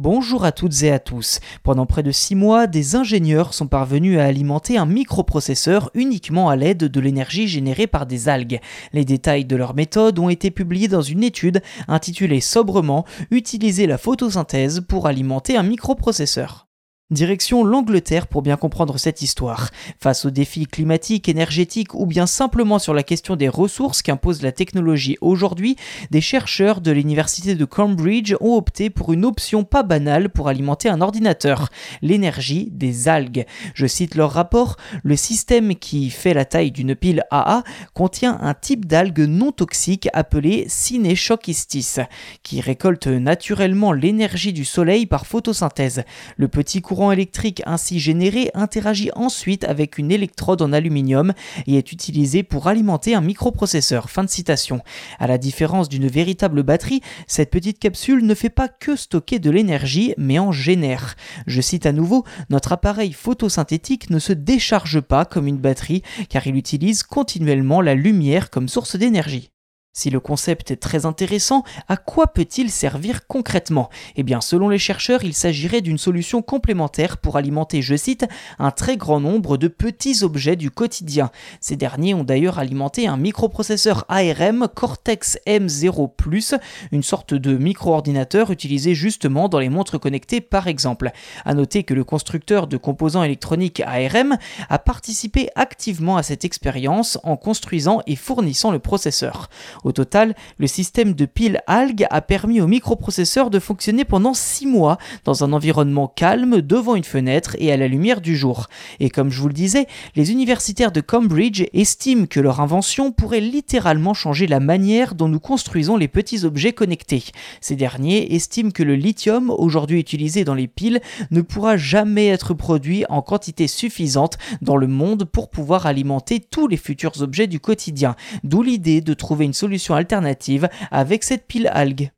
Bonjour à toutes et à tous. Pendant près de six mois, des ingénieurs sont parvenus à alimenter un microprocesseur uniquement à l'aide de l'énergie générée par des algues. Les détails de leur méthode ont été publiés dans une étude intitulée sobrement Utiliser la photosynthèse pour alimenter un microprocesseur. Direction l'Angleterre pour bien comprendre cette histoire. Face aux défis climatiques, énergétiques ou bien simplement sur la question des ressources qu'impose la technologie aujourd'hui, des chercheurs de l'université de Cambridge ont opté pour une option pas banale pour alimenter un ordinateur, l'énergie des algues. Je cite leur rapport, le système qui fait la taille d'une pile AA contient un type d'algue non toxique appelé Cinechochistis, qui récolte naturellement l'énergie du soleil par photosynthèse. Le petit courant électrique ainsi généré interagit ensuite avec une électrode en aluminium et est utilisé pour alimenter un microprocesseur. Fin de citation. À la différence d'une véritable batterie, cette petite capsule ne fait pas que stocker de l'énergie, mais en génère. Je cite à nouveau, notre appareil photosynthétique ne se décharge pas comme une batterie car il utilise continuellement la lumière comme source d'énergie. Si le concept est très intéressant, à quoi peut-il servir concrètement? Eh bien, selon les chercheurs, il s'agirait d'une solution complémentaire pour alimenter, je cite, un très grand nombre de petits objets du quotidien. Ces derniers ont d'ailleurs alimenté un microprocesseur ARM Cortex M0+, une sorte de micro-ordinateur utilisé justement dans les montres connectées par exemple. À noter que le constructeur de composants électroniques ARM a participé activement à cette expérience en construisant et fournissant le processeur. Au total, le système de pile algues a permis au microprocesseur de fonctionner pendant 6 mois dans un environnement calme devant une fenêtre et à la lumière du jour. Et comme je vous le disais, les universitaires de Cambridge estiment que leur invention pourrait littéralement changer la manière dont nous construisons les petits objets connectés. Ces derniers estiment que le lithium, aujourd'hui utilisé dans les piles, ne pourra jamais être produit en quantité suffisante dans le monde pour pouvoir alimenter tous les futurs objets du quotidien. D'où l'idée de trouver une solution alternative avec cette pile algue.